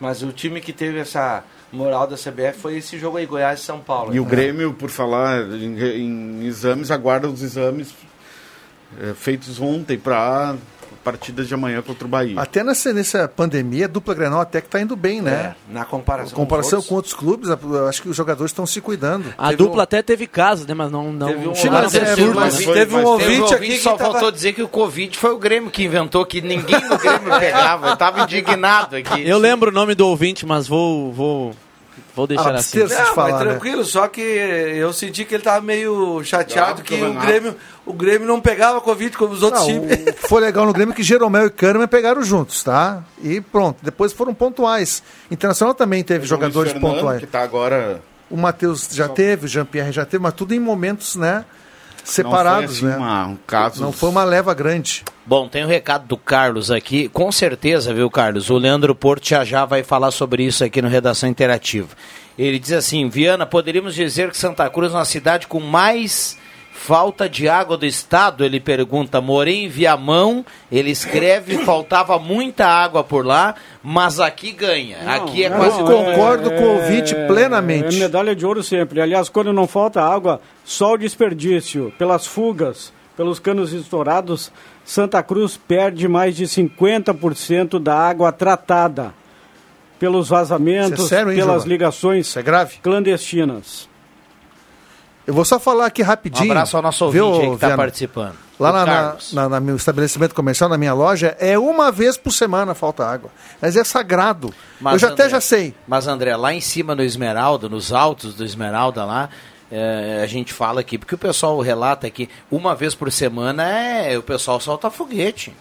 Mas o time que teve essa moral da CBF foi esse jogo aí, Goiás e São Paulo. E o Grêmio, por falar em, em exames, aguarda os exames eh, feitos ontem para partidas de amanhã contra o Bahia. Até nessa, nessa pandemia, a dupla Grenal até que tá indo bem, né? É, na comparação, Em comparação com com outros clubes, eu acho que os jogadores estão se cuidando. A Teve dupla um- até teve casos, né? Mas não, não Teve um- a mas ser é, absurdo, mas foi- Teve um mas ouvinte Teve um aqui que só tava- faltou dizer que o Covid foi o Grêmio que inventou, que ninguém no Grêmio pegava. Eu tava indignado aqui. Eu lembro o nome do ouvinte, mas vou, vou, vou deixar assim. Abster-se de Não, falar, mas né? tranquilo, só que eu senti que ele tava meio chateado Ah, que o. Grêmio, o Grêmio não pegava Covid como os outros Não, o times. que foi legal no Grêmio é que Jeromel e Kahneman pegaram juntos, tá? E pronto, depois foram pontuais. Internacional também teve jogadores Fernando, pontuais. que tá agora O Matheus já teve, o Jean-Pierre já teve, mas tudo em momentos, né? Não Separados, foi, assim, né? uma- um caso Não foi uma leva grande. Bom, tem o recado do Carlos aqui. Com certeza, viu, Carlos? O Leandro Porto já já vai falar sobre isso aqui no Redação Interativa. Ele diz assim: Viana, poderíamos dizer que Santa Cruz é uma cidade com mais falta de água do estado? Ele pergunta. Morei em Viamão, ele escreve: faltava muita água por lá, mas aqui ganha. aqui é Não, quase não, concordo com o ouvinte plenamente. É medalha de ouro sempre. Aliás, quando não falta água, só o desperdício pelas fugas, pelos canos estourados, Santa Cruz perde mais de 50% da água tratada pelos vazamentos, é sério, hein, pelas ligações é clandestinas. Eu vou só falar aqui Um rapidinho. abraço ao nosso viu, ouvinte aí que está participando. Lá na, na, na- na meu estabelecimento comercial, na minha loja, é uma vez por semana falta água. Mas é sagrado. eu já até André, já sei. Mas, André, lá em cima no Esmeralda, nos altos do Esmeralda lá, é, a gente fala aqui, porque o pessoal relata que uma vez por semana é, o pessoal solta foguete.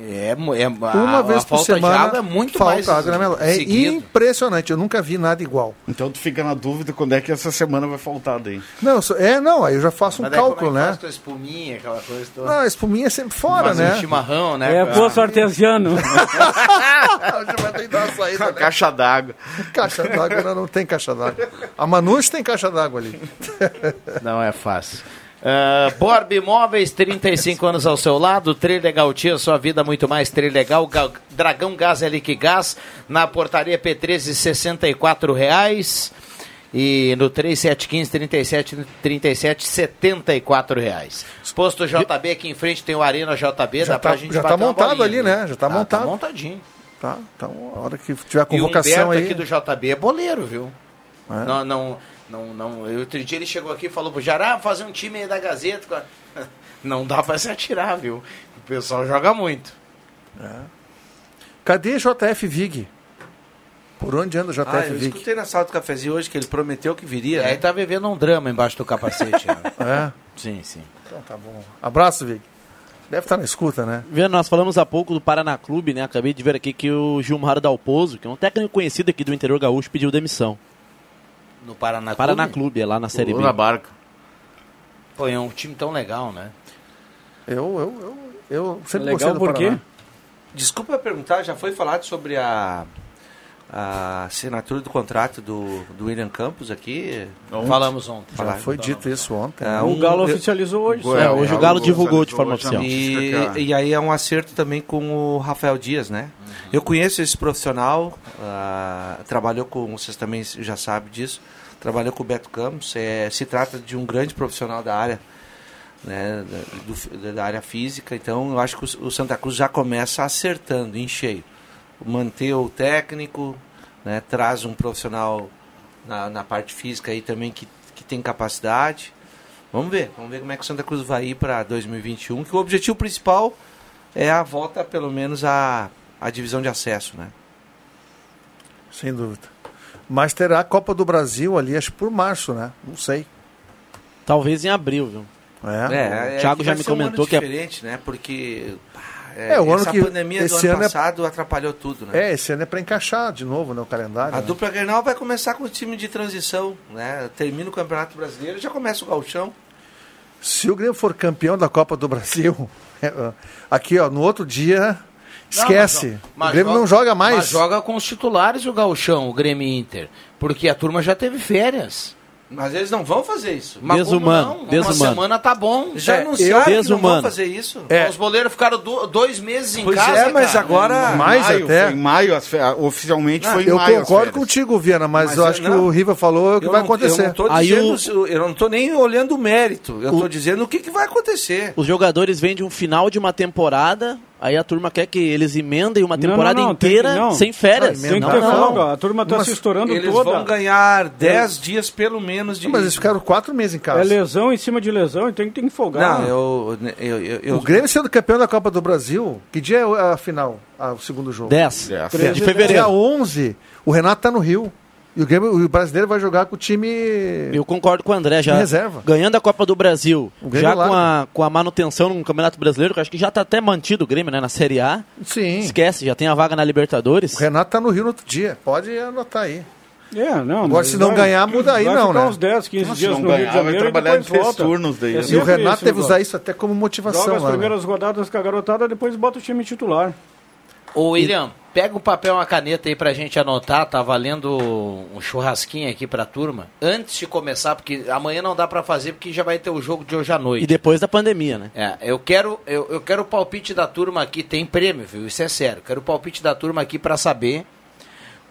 É, é, Uma a, vez a por falta semana de água é muito falta mais água na minha loja. É seguido. impressionante. Eu nunca vi nada igual. Então tu fica na dúvida quando é que essa semana vai faltar daí. Não, é, não, aí eu já faço um Mas como cálculo, é que né? faz com a espuminha, aquela coisa toda? Não, a espuminha é sempre fora, Faz né? um chimarrão, né? É poço artesiano. Saída, né? Caixa d'água. Caixa d'água, não, não tem caixa d'água. A Manus tem caixa d'água ali. Não é fácil. Uh, Borb Imóveis, 35 anos ao seu lado, Trilegal Tia, sua vida muito mais Trilegal, Ga- Dragão Gás é Liquigás, na portaria P13, 64 reais e no 3715 37 37 74 reais. Posto JB aqui em frente tem o Arena JB, Já dá pra tá- gente já tá montado bolinha, ali, né? Já tá montado. montadinho. Tá, então, a hora que tiver a E o convocação Humberto aí. aqui do JB é boleiro, viu? É. Não, não, não, não. Eu, outro dia ele chegou aqui e falou pro Jará, fazer um time aí da Gazeta. com a-" Não dá pra se atirar, viu? O pessoal joga muito. Cadê JF Vig? Por onde anda o JF Ah, eu Vig? escutei na sala do cafezinho hoje que ele prometeu que viria. E aí né? tá vivendo um drama embaixo do capacete. né? É? Sim, sim. Então tá bom. Abraço, Vig. Deve estar na escuta, né? Vendo, nós falamos há pouco do Paraná Clube, né? Acabei de ver aqui que o Gilmar Dalpozo, que é um técnico conhecido aqui do interior gaúcho, pediu demissão. No Paraná, Paraná Clube? Clube, é lá na Série Ou B. na barca. Pô, é um time tão legal, né? Eu, eu, eu, eu sempre Legal gostei do por quê? Paraná. Desculpa perguntar, já foi falado sobre a, a assinatura do contrato do, do William Campos aqui? Falamos ontem. Já Falaram. foi dito isso ontem. É, o um- Galo eu- oficializou hoje. É, hoje o Galo divulgou de forma a oficial. E, e aí é um acerto também com o Rafael Dias, né? Eu conheço esse profissional, ah, trabalhou com, vocês também já sabem disso, trabalhou com o Beto Campos, é, se trata de um grande profissional da área, né, da, do- da área física, então eu acho que o, o Santa Cruz já começa acertando em cheio. Manter o técnico, né, traz um profissional na, na parte física aí também que, que tem capacidade. Vamos ver, vamos ver como é que o Santa Cruz vai ir para 2021, que o objetivo principal é a volta, pelo menos, à, à divisão de acesso, né? Sem dúvida. Mas terá a Copa do Brasil ali, acho que por março, né? Não sei. Talvez em abril, viu? É. O Thiago que já me ser um ano comentou que é- diferente, né? Porque pá, É, o ano essa que- pandemia do esse ano, ano é- passado atrapalhou tudo, né? É, esse ano é para encaixar de novo né, o calendário. A né? dupla Grenal vai começar com o time de transição, né? Termina o Campeonato Brasileiro, já começa o gauchão. Se o Grêmio for campeão da Copa do Brasil, é, aqui ó, no outro dia, esquece. Mas o Grêmio joga- não joga mais. Mas joga com os titulares o Gauchão, o Grêmio Inter. Porque a turma já teve férias. Mas eles não vão fazer isso. Mas Desumano, como não? Uma desumano. semana tá bom. Já É, anunciaram que não vão fazer isso. É. Os boleiros ficaram do- dois meses em Pois casa. é, mas cara. agora... Mais maio, até. Foi em maio, as fe- oficialmente foi em Eu maio. as concordo contigo, Viana, mas, Mas eu eu- acho que não. o Riva falou o que Eu vai não- acontecer. Eu não tô Aí dizendo, eu não tô nem olhando o mérito. Eu tô dizendo o que, que vai acontecer. Os jogadores vêm de um final de uma temporada, aí a turma quer que eles emendem uma Não, temporada não, não, tem que- inteira não. sem férias. Não, Tem que não, ter não. folga. A turma tá Mas se estourando Eles toda. vão ganhar 10 dias pelo menos de. Mas eles ficaram quatro meses em casa. É lesão em cima de lesão, então tem que folgar. Não, eu. eu, eu, eu- O Grêmio sendo campeão da Copa do Brasil, que dia é a final, a- o segundo jogo? 10 Dez. de Dia fevereiro. 11, o Renato tá no Rio. E o, Grêmio, o brasileiro vai jogar com o time. Eu concordo com o André, já Reserva. ganhando a Copa do Brasil, já larga. com a, com a manutenção no Campeonato Brasileiro, que eu acho que já está até mantido o Grêmio né, na Série A. Sim. Esquece, já tem a vaga na Libertadores. O Renato tá no Rio no outro dia. Pode anotar aí. É, não. Agora, se não vai- ganhar, muda aí, vai não, né? uns 10, 15 Nossa, dias no não Rio de ganhar, vai Janeiro e trabalhar depois em três volta. turnos daí. É E o E Renato isso, deve usar isso até como motivação. Joga as lá, né? primeiras rodadas com a garotada, depois bota o time titular. Ô, William, pega o papel e uma caneta aí pra gente anotar, tá valendo um churrasquinho aqui pra turma. Antes de começar, porque amanhã não dá pra fazer, porque já vai ter o jogo de hoje à noite. E depois da pandemia, né? É, eu quero, eu, eu quero o palpite da turma aqui, tem prêmio, viu? Isso é sério. Quero o palpite da turma aqui pra saber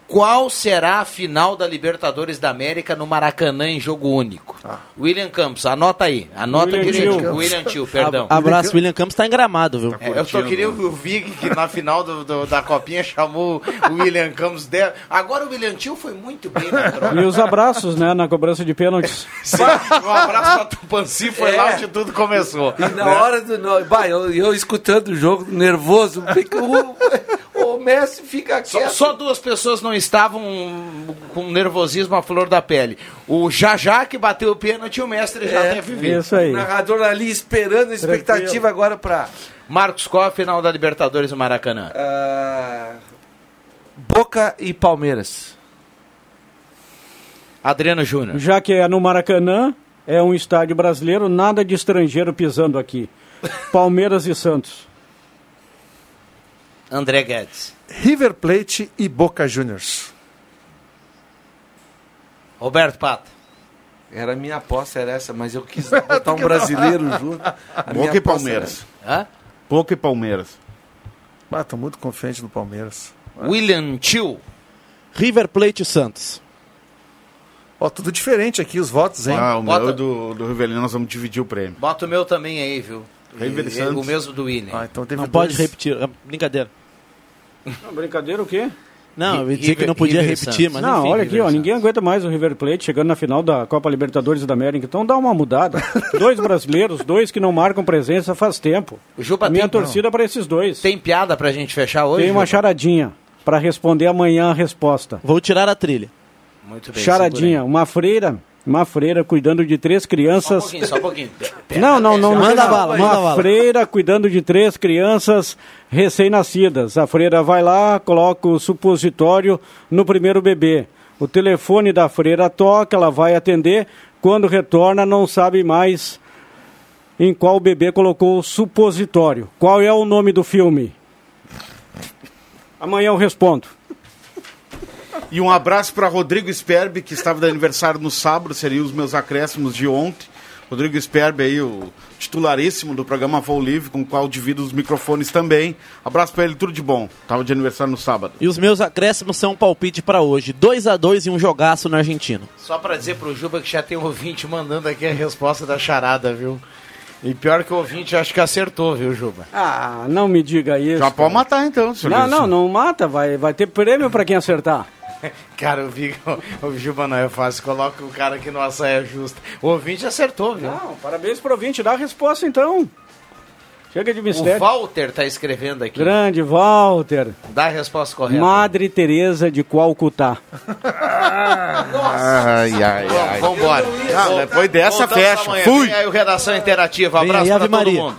Qual será a final da Libertadores da América no Maracanã em jogo único? William Campos, anota aí. Anota William que Tio. William Tio, perdão. Abraço, William Campos tá em gramado, viu? É, eu só queria o Vig, que na final do- do- da Copinha chamou o William Campos. De... Agora o William Tio foi muito bem na troca. E os abraços, né, na cobrança de pênaltis. Um abraço pra Tupanci, foi lá onde tudo começou. E na hora do. Bah, eu, eu escutando o jogo, nervoso, o Messi fica Só, quieto. só duas pessoas não estavam com nervosismo à flor da pele. O Jajá, que bateu o pênalti, e o mestre já É, deve ver. Isso aí. O narrador ali esperando a expectativa Tranquilo. agora pra. Marcos, qual a final da Libertadores do Maracanã? ah, Boca e Palmeiras. Adriano Júnior. Já que é no Maracanã, é um estádio brasileiro, nada de estrangeiro pisando aqui. Palmeiras e Santos. André Guedes. River Plate e Boca Juniors. Roberto Pata. Era a minha aposta, era essa, mas eu quis botar um brasileiro junto. Boca e Palmeiras. Hã? Boca e Palmeiras. Ah, tô muito confiante no Palmeiras. William Tio. River Plate e Santos. Ó, tudo diferente aqui, os votos, hein? Ah, o Bota- meu do, do Rivelino nós vamos dividir o prêmio. Bota o meu também aí, viu? River e E- Santos. O mesmo do William. Ah, então teve Não pode dois. repetir. é Brincadeira. Não, brincadeira o quê? Não, eu ia dizer que não podia River repetir, Santos. mas não, enfim, olha aqui, River ó, ninguém aguenta mais o River Plate chegando na final da Copa Libertadores da América. Então dá uma mudada. dois brasileiros, dois que não marcam presença faz tempo. O Juba A minha tem, torcida para esses dois. tem piada pra gente fechar hoje? Tem uma Juba? charadinha para responder amanhã a resposta. Vou tirar a trilha. Muito bem. Charadinha, uma freira, uma freira cuidando de três aí. Só um crianças. pouquinho, só um pouquinho. Pera, Não, não, não. não Manda nada. bala, Uma manda bala. freira cuidando de três crianças recém-nascidas. A freira vai lá, coloca o supositório no primeiro bebê. O telefone da freira toca, ela vai atender. Quando retorna, não sabe mais em qual bebê colocou o supositório. Qual é o nome do filme? Amanhã eu respondo. E um abraço para Rodrigo Sperbi, que estava de aniversário no sábado, seriam os meus acréscimos de ontem. Rodrigo Sperbi aí, o titularíssimo do programa Voo Livre, com o qual divido os microfones também. Abraço para ele, tudo de bom. Tava de aniversário no sábado. E os meus acréscimos são um palpite pra hoje. 2 a 2 e um jogaço no argentino. Só pra dizer pro Juba que já tem um ouvinte mandando aqui a resposta da charada, viu? E pior que o ouvinte, acho que acertou, viu, Juba? Ah, não me diga isso. Já pode matar então, senhor. Não, não, não mata. Vai, vai ter prêmio para quem acertar. Cara, eu vi que o, o Juba não é fácil. Coloca o cara que não a saia justa. O ouvinte acertou, viu? Não, parabéns pro ouvinte. Dá a resposta então. Chega de O mistério. Walter tá escrevendo aqui. Grande Walter. Dá a resposta correta. Madre Teresa de Calcutá. Ai, ai, ai. Vambora. Ah, depois dessa, Voltamos fecha. amanhã. Fui. Vem aí o Redação Interativa. Abraço aí, pra todo mundo.